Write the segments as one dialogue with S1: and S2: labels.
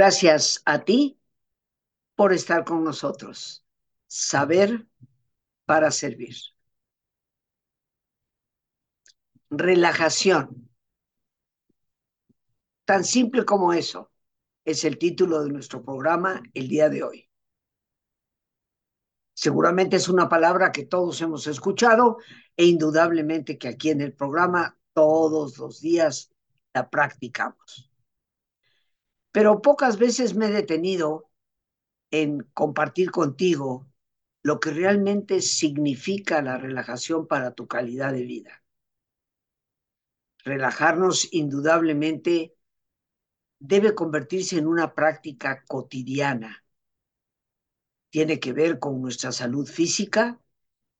S1: Gracias a ti por estar con nosotros. Saber para servir. Relajación. Tan simple como eso es el título de nuestro programa el día de hoy. Seguramente es una palabra que todos hemos escuchado e indudablemente que aquí en el programa todos los días la practicamos. Pero pocas veces me he detenido en compartir contigo lo que realmente significa la relajación para tu calidad de vida. Relajarnos indudablemente debe convertirse en una práctica cotidiana. Tiene que ver con nuestra salud física,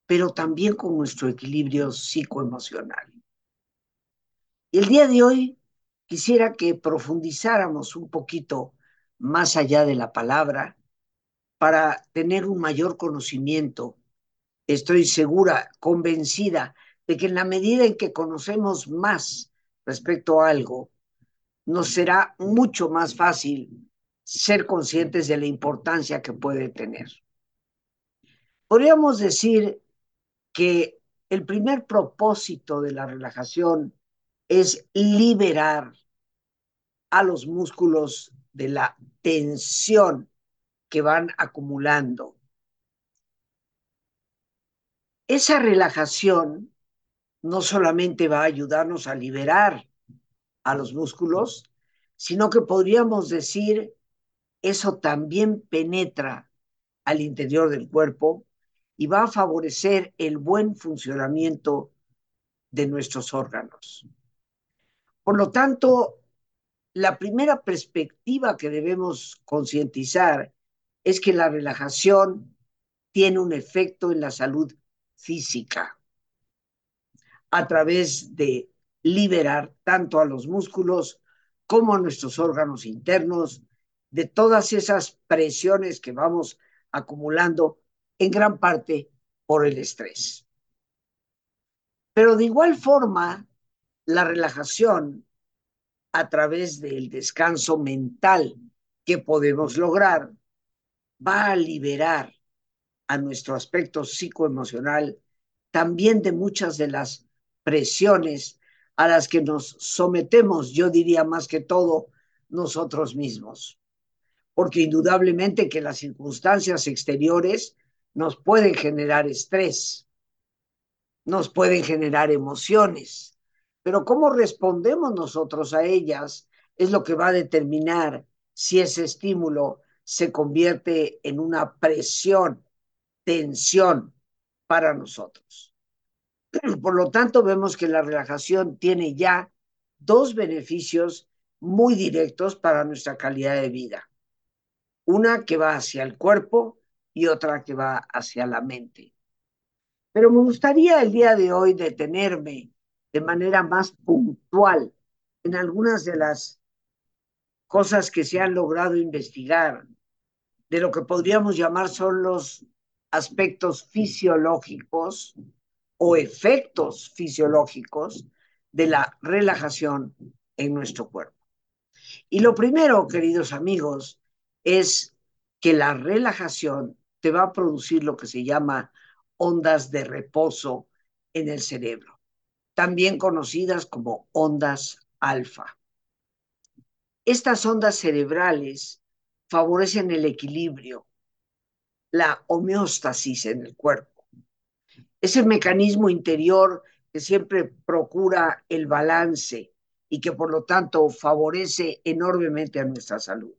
S1: pero también con nuestro equilibrio psicoemocional. Y el día de hoy quisiera que profundizáramos un poquito más allá de la palabra para tener un mayor conocimiento. Estoy segura, convencida de que en la medida en que conocemos más respecto a algo, nos será mucho más fácil ser conscientes de la importancia que puede tener. Podríamos decir que el primer propósito de la relajación es liberar a los músculos de la tensión que van acumulando. Esa relajación no solamente va a ayudarnos a liberar a los músculos, sino que podríamos decir, eso también penetra al interior del cuerpo y va a favorecer el buen funcionamiento de nuestros órganos. Por lo tanto, la primera perspectiva que debemos concientizar es que la relajación tiene un efecto en la salud física a través de liberar tanto a los músculos como a nuestros órganos internos de todas esas presiones que vamos acumulando en gran parte por el estrés. Pero de igual forma, la relajación a través del descanso mental que podemos lograr va a liberar a nuestro aspecto psicoemocional también de muchas de las presiones a las que nos sometemos, yo diría más que todo, nosotros mismos. Porque indudablemente que las circunstancias exteriores nos pueden generar estrés, nos pueden generar emociones, pero cómo respondemos nosotros a ellas es lo que va a determinar si ese estímulo se convierte en una presión, tensión para nosotros. Por lo tanto, vemos que la relajación tiene ya dos beneficios muy directos para nuestra calidad de vida. Una que va hacia el cuerpo y otra que va hacia la mente. Pero me gustaría el día de hoy detenerme de manera más puntual en algunas de las cosas que se han logrado investigar de lo que podríamos llamar son los aspectos fisiológicos o efectos fisiológicos de la relajación en nuestro cuerpo. Y lo primero, queridos amigos, es que la relajación te va a producir lo que se llama ondas de reposo en el cerebro también conocidas como ondas alfa. Estas ondas cerebrales favorecen el equilibrio, la homeostasis en el cuerpo. Es el mecanismo interior que siempre procura el balance y que por lo tanto favorece enormemente a nuestra salud.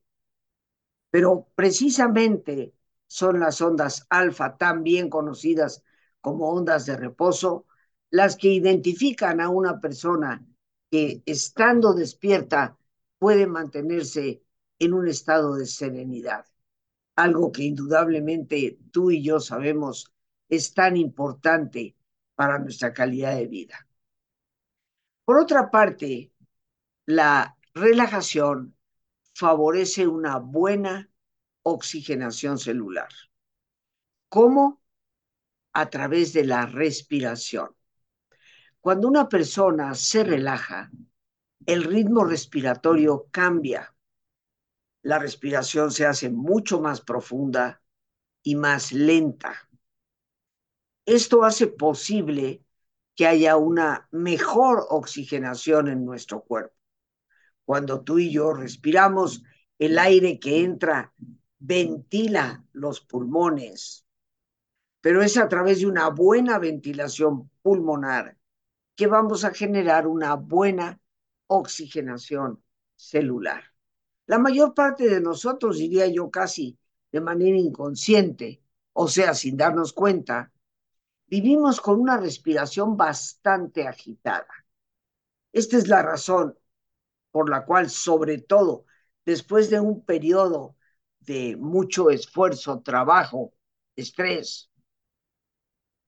S1: Pero precisamente son las ondas alfa, también conocidas como ondas de reposo, las que identifican a una persona que estando despierta puede mantenerse en un estado de serenidad, algo que indudablemente tú y yo sabemos es tan importante para nuestra calidad de vida. Por otra parte, la relajación favorece una buena oxigenación celular. ¿Cómo? A través de la respiración. Cuando una persona se relaja, el ritmo respiratorio cambia. la respiración se hace mucho más profunda y más lenta. Esto hace posible que haya una mejor oxigenación en nuestro cuerpo. Cuando tú y yo respiramos, el aire que entra ventila los pulmones, pero es a través de una buena ventilación pulmonar que vamos a generar una buena oxigenación celular. La mayor parte de nosotros, diría yo casi de manera inconsciente, o sea, sin darnos cuenta, vivimos con una respiración bastante agitada. Esta es la razón por la cual, sobre todo, después de un periodo de mucho esfuerzo, trabajo, estrés,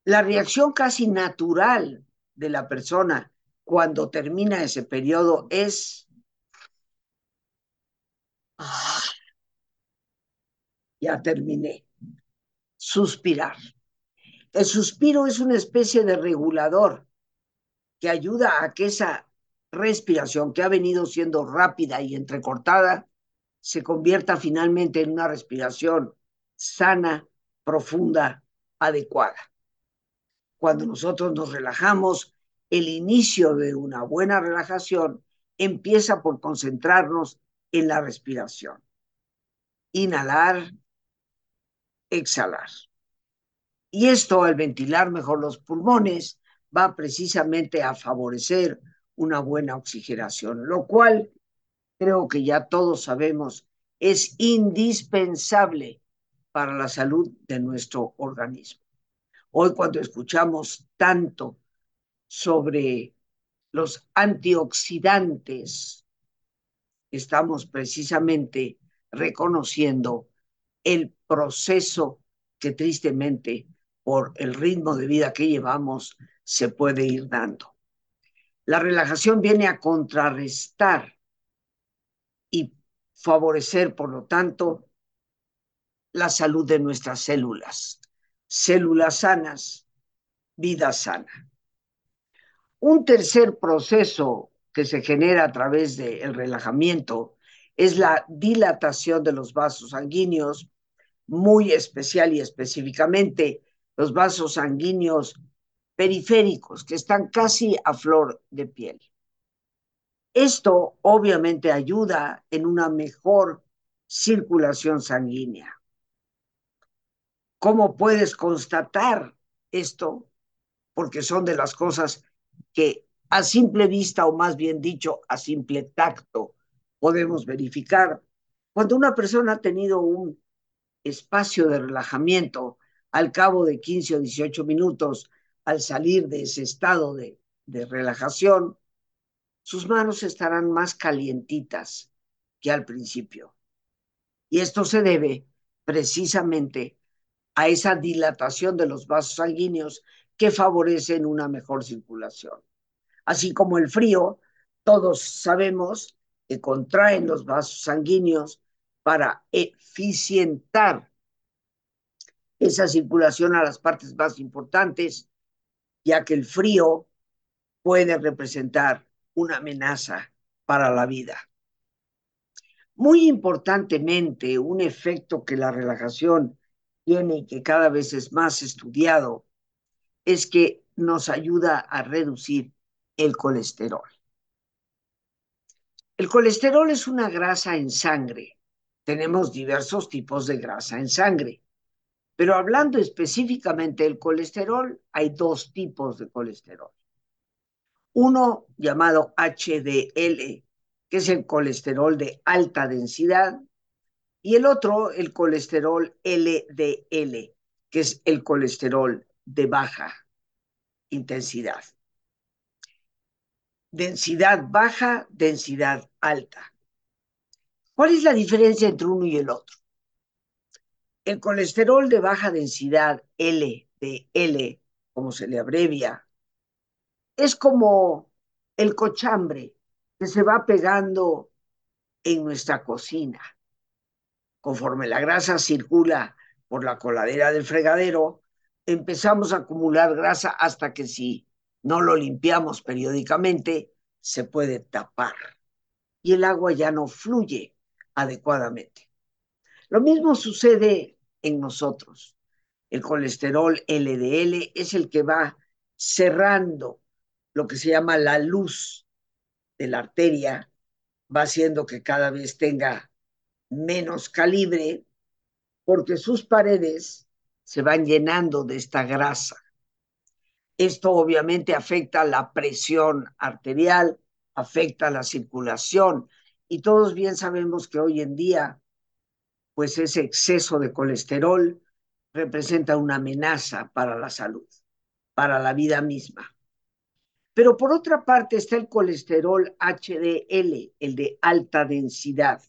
S1: la reacción casi natural de la persona cuando termina ese periodo es ah, ya terminé. Suspirar. El suspiro es una especie de regulador que ayuda a que esa respiración que ha venido siendo rápida y entrecortada se convierta finalmente en una respiración sana, profunda, adecuada. Cuando nosotros nos relajamos, el inicio de una buena relajación empieza por concentrarnos en la respiración. Inhalar, exhalar. Y esto, al ventilar mejor los pulmones, va precisamente a favorecer una buena oxigenación, lo cual creo que ya todos sabemos es indispensable para la salud de nuestro organismo. Hoy cuando escuchamos tanto sobre los antioxidantes, estamos precisamente reconociendo el proceso que tristemente por el ritmo de vida que llevamos se puede ir dando. La relajación viene a contrarrestar y favorecer, por lo tanto, la salud de nuestras células. Células sanas, vida sana. Un tercer proceso que se genera a través del relajamiento es la dilatación de los vasos sanguíneos, muy especial y específicamente los vasos sanguíneos periféricos, que están casi a flor de piel. Esto obviamente ayuda en una mejor circulación sanguínea. ¿Cómo puedes constatar esto? Porque son de las cosas que a simple vista, o más bien dicho, a simple tacto, podemos verificar. Cuando una persona ha tenido un espacio de relajamiento al cabo de 15 o 18 minutos, al salir de ese estado de, de relajación, sus manos estarán más calientitas que al principio. Y esto se debe precisamente a esa dilatación de los vasos sanguíneos que favorecen una mejor circulación. Así como el frío, todos sabemos que contraen los vasos sanguíneos para eficientar esa circulación a las partes más importantes, ya que el frío puede representar una amenaza para la vida. Muy importantemente, un efecto que la relajación tiene y que cada vez es más estudiado es que nos ayuda a reducir el colesterol. El colesterol es una grasa en sangre. Tenemos diversos tipos de grasa en sangre. Pero hablando específicamente del colesterol, hay dos tipos de colesterol. Uno llamado HDL, que es el colesterol de alta densidad, y el otro, el colesterol LDL, que es el colesterol de baja intensidad. Densidad baja, densidad alta. ¿Cuál es la diferencia entre uno y el otro? El colesterol de baja densidad LDL, como se le abrevia, es como el cochambre que se va pegando en nuestra cocina. Conforme la grasa circula por la coladera del fregadero, empezamos a acumular grasa hasta que si no lo limpiamos periódicamente, se puede tapar y el agua ya no fluye adecuadamente. Lo mismo sucede en nosotros. El colesterol LDL es el que va cerrando lo que se llama la luz de la arteria, va haciendo que cada vez tenga menos calibre porque sus paredes se van llenando de esta grasa. Esto obviamente afecta la presión arterial, afecta la circulación y todos bien sabemos que hoy en día pues ese exceso de colesterol representa una amenaza para la salud, para la vida misma. Pero por otra parte está el colesterol HDL, el de alta densidad.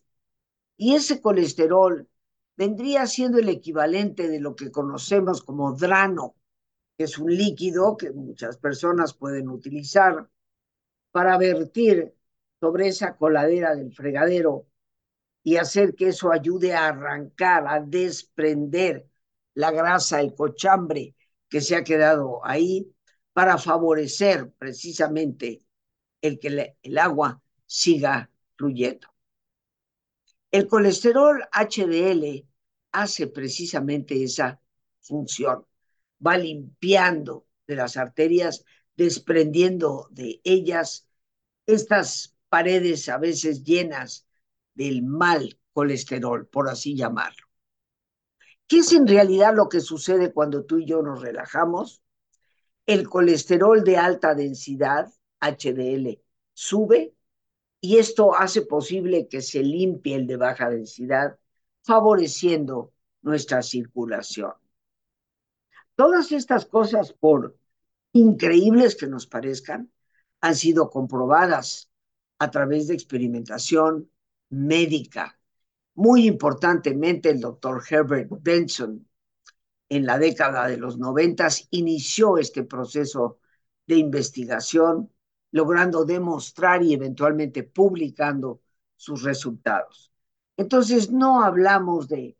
S1: Y ese colesterol vendría siendo el equivalente de lo que conocemos como drano, que es un líquido que muchas personas pueden utilizar para vertir sobre esa coladera del fregadero y hacer que eso ayude a arrancar, a desprender la grasa, el cochambre que se ha quedado ahí para favorecer precisamente el que el agua siga fluyendo. El colesterol HDL hace precisamente esa función. Va limpiando de las arterias, desprendiendo de ellas estas paredes a veces llenas del mal colesterol, por así llamarlo. ¿Qué es en realidad lo que sucede cuando tú y yo nos relajamos? El colesterol de alta densidad, HDL, sube y esto hace posible que se limpie el de baja densidad, favoreciendo nuestra circulación. Todas estas cosas, por increíbles que nos parezcan, han sido comprobadas a través de experimentación médica. Muy importantemente, el doctor Herbert Benson, en la década de los noventas, inició este proceso de investigación logrando demostrar y eventualmente publicando sus resultados. Entonces, no hablamos de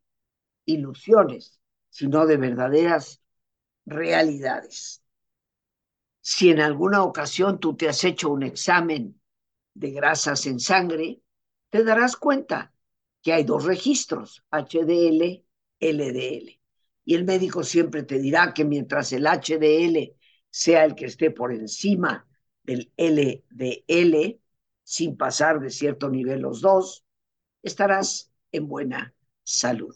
S1: ilusiones, sino de verdaderas realidades. Si en alguna ocasión tú te has hecho un examen de grasas en sangre, te darás cuenta que hay dos registros, HDL, LDL. Y el médico siempre te dirá que mientras el HDL sea el que esté por encima del LDL, sin pasar de cierto nivel los dos, estarás en buena salud.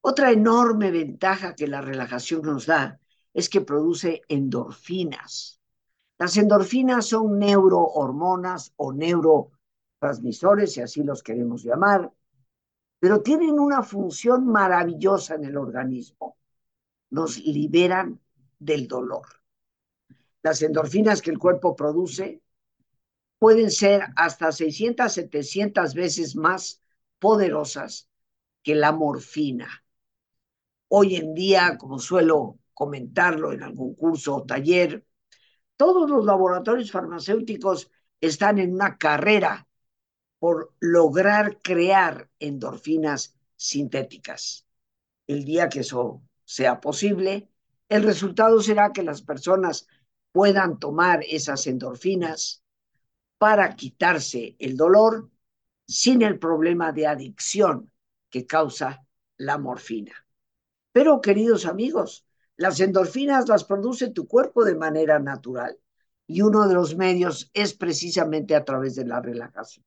S1: Otra enorme ventaja que la relajación nos da es que produce endorfinas. Las endorfinas son neurohormonas o neurotransmisores, si así los queremos llamar, pero tienen una función maravillosa en el organismo. Nos liberan del dolor las endorfinas que el cuerpo produce pueden ser hasta 600, 700 veces más poderosas que la morfina. Hoy en día, como suelo comentarlo en algún curso o taller, todos los laboratorios farmacéuticos están en una carrera por lograr crear endorfinas sintéticas. El día que eso sea posible, el resultado será que las personas puedan tomar esas endorfinas para quitarse el dolor sin el problema de adicción que causa la morfina. Pero, queridos amigos, las endorfinas las produce tu cuerpo de manera natural y uno de los medios es precisamente a través de la relajación.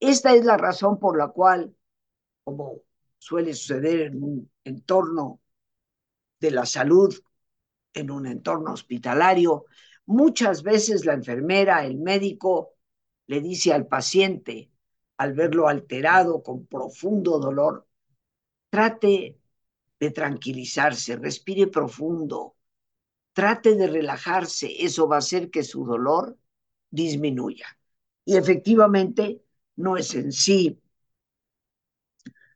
S1: Esta es la razón por la cual, como suele suceder en un entorno de la salud en un entorno hospitalario, muchas veces la enfermera, el médico, le dice al paciente, al verlo alterado con profundo dolor, trate de tranquilizarse, respire profundo, trate de relajarse, eso va a hacer que su dolor disminuya. Y efectivamente no es en sí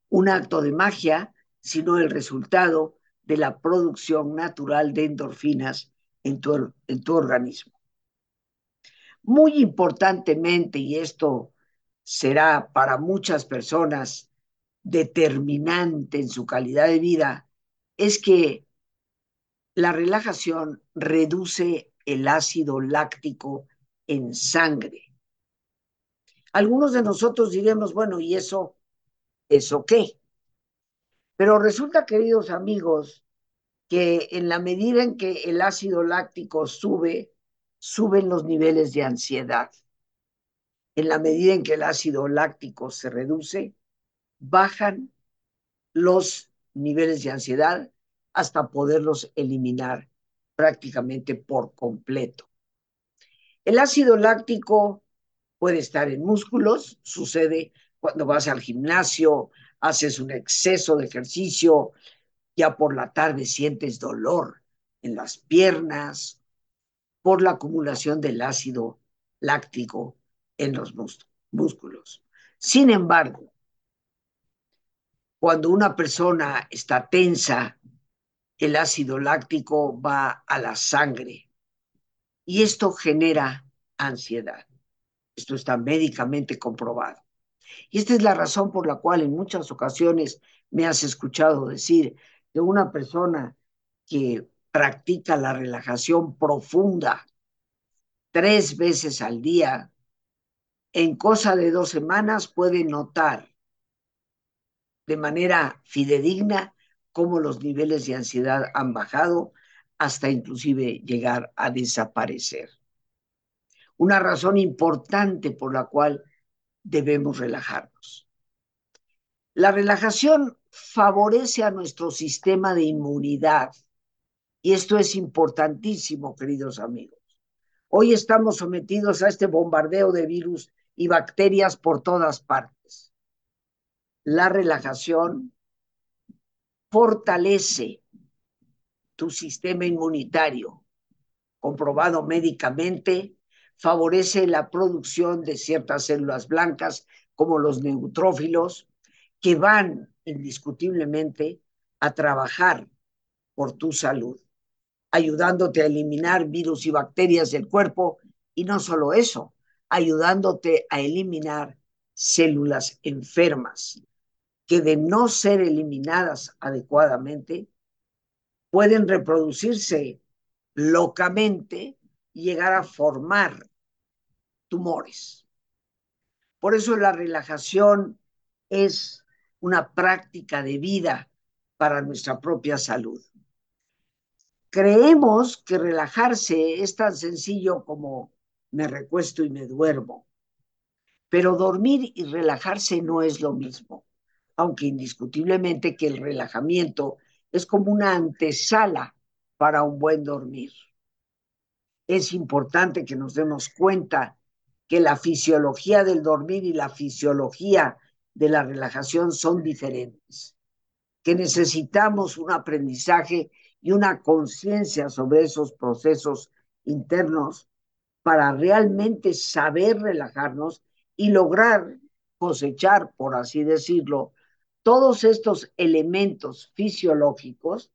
S1: un acto de magia, sino el resultado de la producción natural de endorfinas en tu, en tu organismo. Muy importantemente, y esto será para muchas personas determinante en su calidad de vida, es que la relajación reduce el ácido láctico en sangre. Algunos de nosotros diremos, bueno, ¿y eso? ¿Eso qué? Pero resulta, queridos amigos, que en la medida en que el ácido láctico sube, suben los niveles de ansiedad. En la medida en que el ácido láctico se reduce, bajan los niveles de ansiedad hasta poderlos eliminar prácticamente por completo. El ácido láctico puede estar en músculos, sucede cuando vas al gimnasio, haces un exceso de ejercicio, ya por la tarde sientes dolor en las piernas por la acumulación del ácido láctico en los músculos. Sin embargo, cuando una persona está tensa, el ácido láctico va a la sangre y esto genera ansiedad. Esto está médicamente comprobado. Y esta es la razón por la cual en muchas ocasiones me has escuchado decir que una persona que practica la relajación profunda tres veces al día, en cosa de dos semanas puede notar de manera fidedigna cómo los niveles de ansiedad han bajado hasta inclusive llegar a desaparecer. Una razón importante por la cual debemos relajarnos. La relajación favorece a nuestro sistema de inmunidad y esto es importantísimo, queridos amigos. Hoy estamos sometidos a este bombardeo de virus y bacterias por todas partes. La relajación fortalece tu sistema inmunitario, comprobado médicamente, favorece la producción de ciertas células blancas como los neutrófilos, que van indiscutiblemente a trabajar por tu salud, ayudándote a eliminar virus y bacterias del cuerpo. Y no solo eso, ayudándote a eliminar células enfermas que de no ser eliminadas adecuadamente pueden reproducirse locamente y llegar a formar tumores. Por eso la relajación es una práctica de vida para nuestra propia salud. Creemos que relajarse es tan sencillo como me recuesto y me duermo, pero dormir y relajarse no es lo mismo, aunque indiscutiblemente que el relajamiento es como una antesala para un buen dormir. Es importante que nos demos cuenta que la fisiología del dormir y la fisiología de la relajación son diferentes, que necesitamos un aprendizaje y una conciencia sobre esos procesos internos para realmente saber relajarnos y lograr cosechar, por así decirlo, todos estos elementos fisiológicos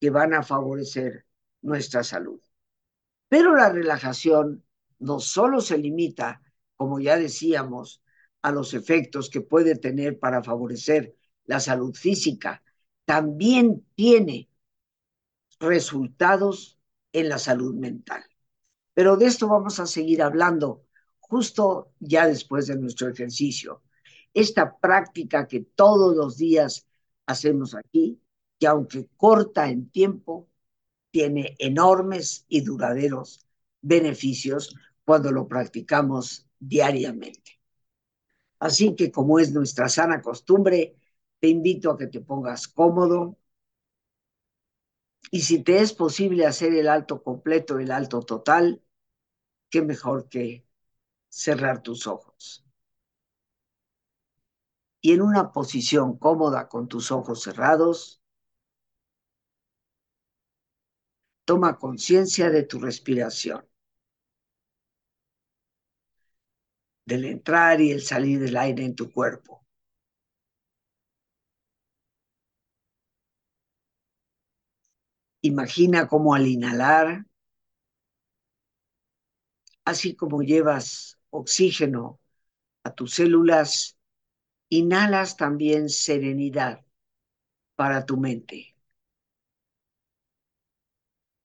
S1: que van a favorecer nuestra salud. Pero la relajación no solo se limita, como ya decíamos, a los efectos que puede tener para favorecer la salud física, también tiene resultados en la salud mental. Pero de esto vamos a seguir hablando justo ya después de nuestro ejercicio. Esta práctica que todos los días hacemos aquí, que aunque corta en tiempo, tiene enormes y duraderos beneficios cuando lo practicamos diariamente. Así que como es nuestra sana costumbre, te invito a que te pongas cómodo y si te es posible hacer el alto completo, el alto total, qué mejor que cerrar tus ojos. Y en una posición cómoda con tus ojos cerrados, toma conciencia de tu respiración. Del entrar y el salir del aire en tu cuerpo. Imagina cómo al inhalar, así como llevas oxígeno a tus células, inhalas también serenidad para tu mente.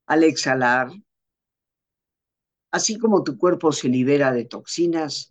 S1: Al exhalar, así como tu cuerpo se libera de toxinas,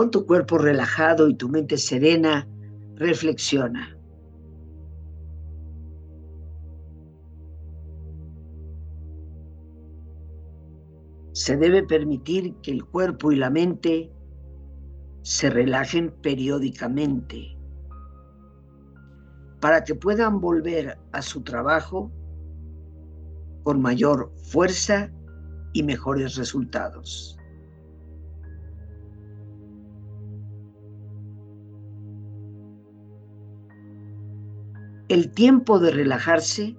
S1: Con tu cuerpo relajado y tu mente serena, reflexiona. Se debe permitir que el cuerpo y la mente se relajen periódicamente para que puedan volver a su trabajo con mayor fuerza y mejores resultados. El tiempo de relajarse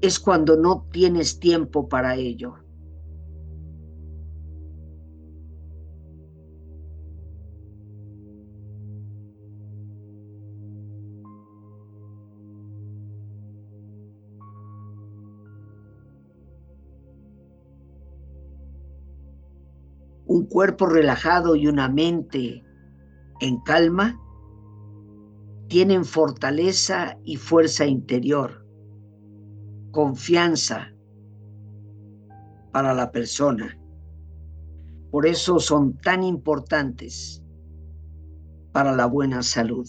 S1: es cuando no tienes tiempo para ello. Un cuerpo relajado y una mente en calma tienen fortaleza y fuerza interior, confianza para la persona. Por eso son tan importantes para la buena salud.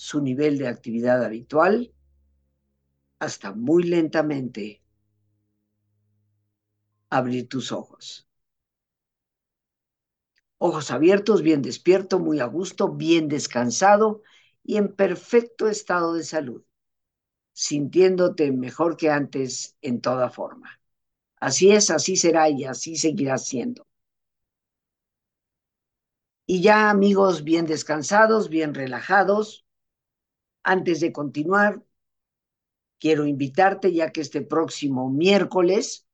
S1: su nivel de actividad habitual hasta muy lentamente abrir tus ojos. Ojos abiertos, bien despierto, muy a gusto, bien descansado y en perfecto estado de salud, sintiéndote mejor que antes en toda forma. Así es, así será y así seguirá siendo. Y ya amigos bien descansados, bien relajados, antes de continuar, quiero invitarte ya que este próximo miércoles,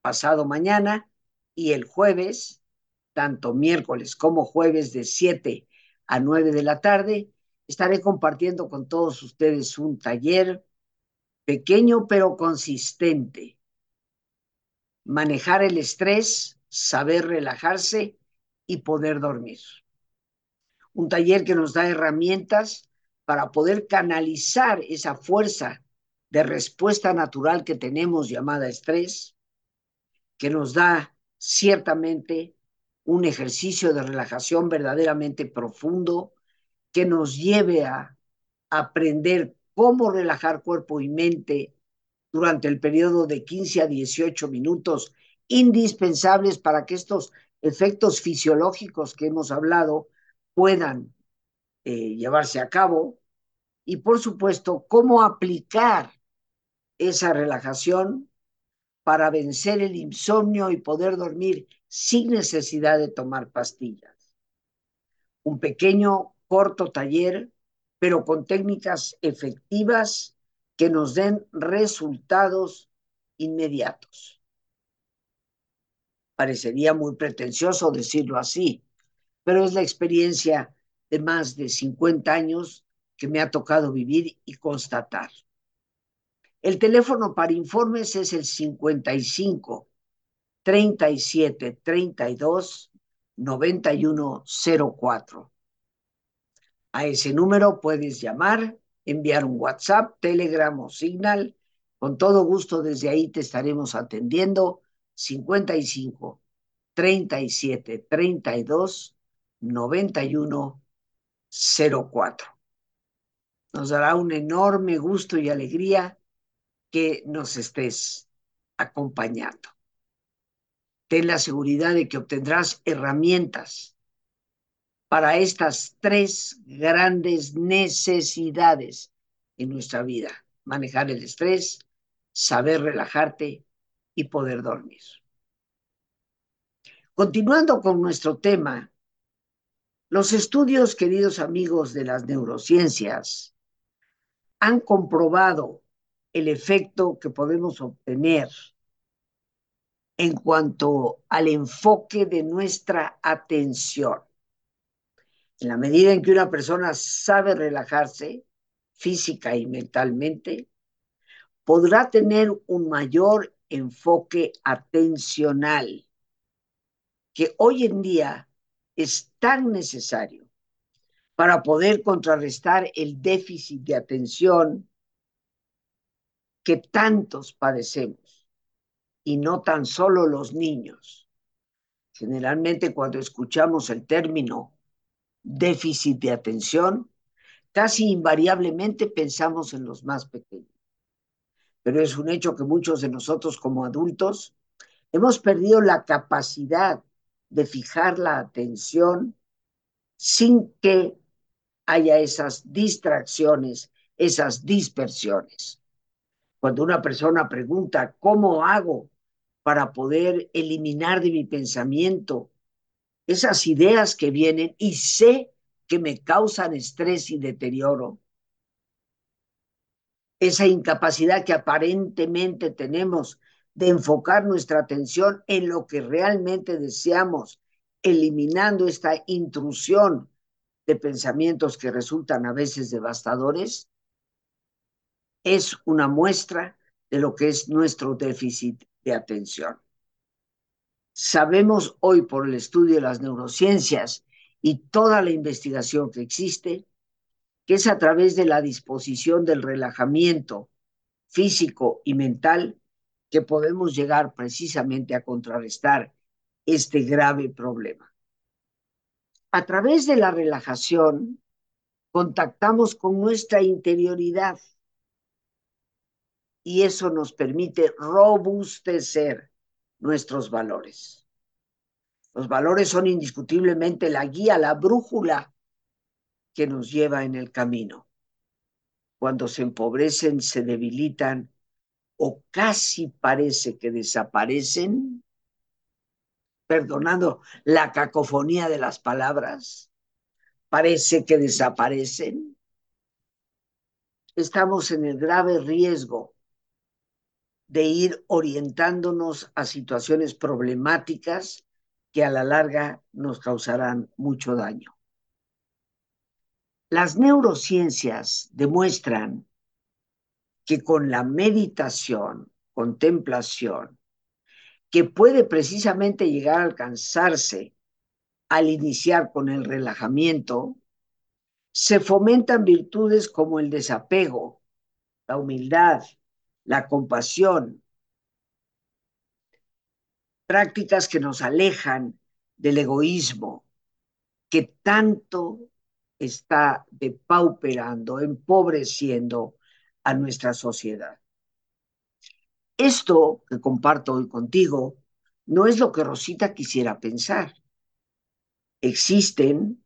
S1: pasado mañana y el jueves, tanto miércoles como jueves de 7 a 9 de la tarde, estaré compartiendo con todos ustedes un taller pequeño pero consistente. Manejar el estrés, saber relajarse y poder dormir. Un taller que nos da herramientas para poder canalizar esa fuerza de respuesta natural que tenemos llamada estrés, que nos da ciertamente un ejercicio de relajación verdaderamente profundo, que nos lleve a aprender cómo relajar cuerpo y mente durante el periodo de 15 a 18 minutos indispensables para que estos efectos fisiológicos que hemos hablado puedan eh, llevarse a cabo y por supuesto cómo aplicar esa relajación para vencer el insomnio y poder dormir sin necesidad de tomar pastillas. Un pequeño, corto taller, pero con técnicas efectivas que nos den resultados inmediatos. Parecería muy pretencioso decirlo así, pero es la experiencia de más de 50 años que me ha tocado vivir y constatar. El teléfono para informes es el 55 37 32 91 04. A ese número puedes llamar, enviar un WhatsApp, Telegram o Signal. Con todo gusto desde ahí te estaremos atendiendo. 55 37 32 91 04. Nos dará un enorme gusto y alegría que nos estés acompañando. Ten la seguridad de que obtendrás herramientas para estas tres grandes necesidades en nuestra vida. Manejar el estrés, saber relajarte y poder dormir. Continuando con nuestro tema, los estudios, queridos amigos de las neurociencias, han comprobado el efecto que podemos obtener en cuanto al enfoque de nuestra atención. En la medida en que una persona sabe relajarse física y mentalmente, podrá tener un mayor enfoque atencional, que hoy en día es tan necesario para poder contrarrestar el déficit de atención que tantos padecemos, y no tan solo los niños. Generalmente cuando escuchamos el término déficit de atención, casi invariablemente pensamos en los más pequeños. Pero es un hecho que muchos de nosotros como adultos hemos perdido la capacidad de fijar la atención sin que haya esas distracciones, esas dispersiones. Cuando una persona pregunta, ¿cómo hago para poder eliminar de mi pensamiento esas ideas que vienen y sé que me causan estrés y deterioro, esa incapacidad que aparentemente tenemos de enfocar nuestra atención en lo que realmente deseamos, eliminando esta intrusión de pensamientos que resultan a veces devastadores, es una muestra de lo que es nuestro déficit de atención. Sabemos hoy por el estudio de las neurociencias y toda la investigación que existe, que es a través de la disposición del relajamiento físico y mental que podemos llegar precisamente a contrarrestar este grave problema. A través de la relajación, contactamos con nuestra interioridad y eso nos permite robustecer nuestros valores. Los valores son indiscutiblemente la guía, la brújula que nos lleva en el camino. Cuando se empobrecen, se debilitan o casi parece que desaparecen, perdonando la cacofonía de las palabras, parece que desaparecen, estamos en el grave riesgo de ir orientándonos a situaciones problemáticas que a la larga nos causarán mucho daño. Las neurociencias demuestran que con la meditación, contemplación, que puede precisamente llegar a alcanzarse al iniciar con el relajamiento, se fomentan virtudes como el desapego, la humildad, la compasión, prácticas que nos alejan del egoísmo que tanto está depauperando, empobreciendo a nuestra sociedad. Esto que comparto hoy contigo no es lo que Rosita quisiera pensar. Existen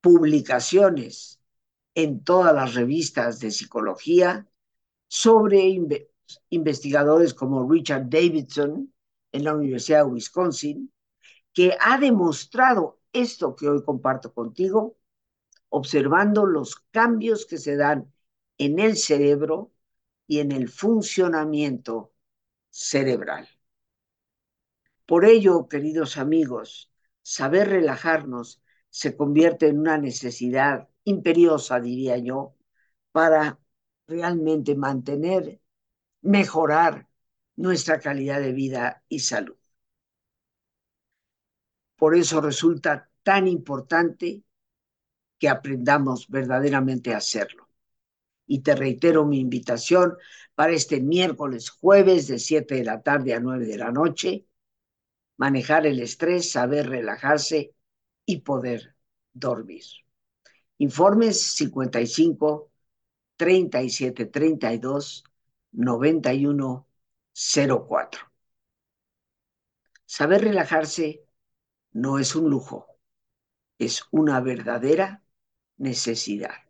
S1: publicaciones en todas las revistas de psicología sobre investigadores como Richard Davidson en la Universidad de Wisconsin, que ha demostrado esto que hoy comparto contigo, observando los cambios que se dan en el cerebro y en el funcionamiento cerebral. Por ello, queridos amigos, saber relajarnos se convierte en una necesidad imperiosa, diría yo, para realmente mantener, mejorar nuestra calidad de vida y salud. Por eso resulta tan importante que aprendamos verdaderamente a hacerlo. Y te reitero mi invitación para este miércoles, jueves de 7 de la tarde a 9 de la noche, manejar el estrés, saber relajarse y poder dormir. Informes 55 37 32 91 04. Saber relajarse no es un lujo, es una verdadera necesidad.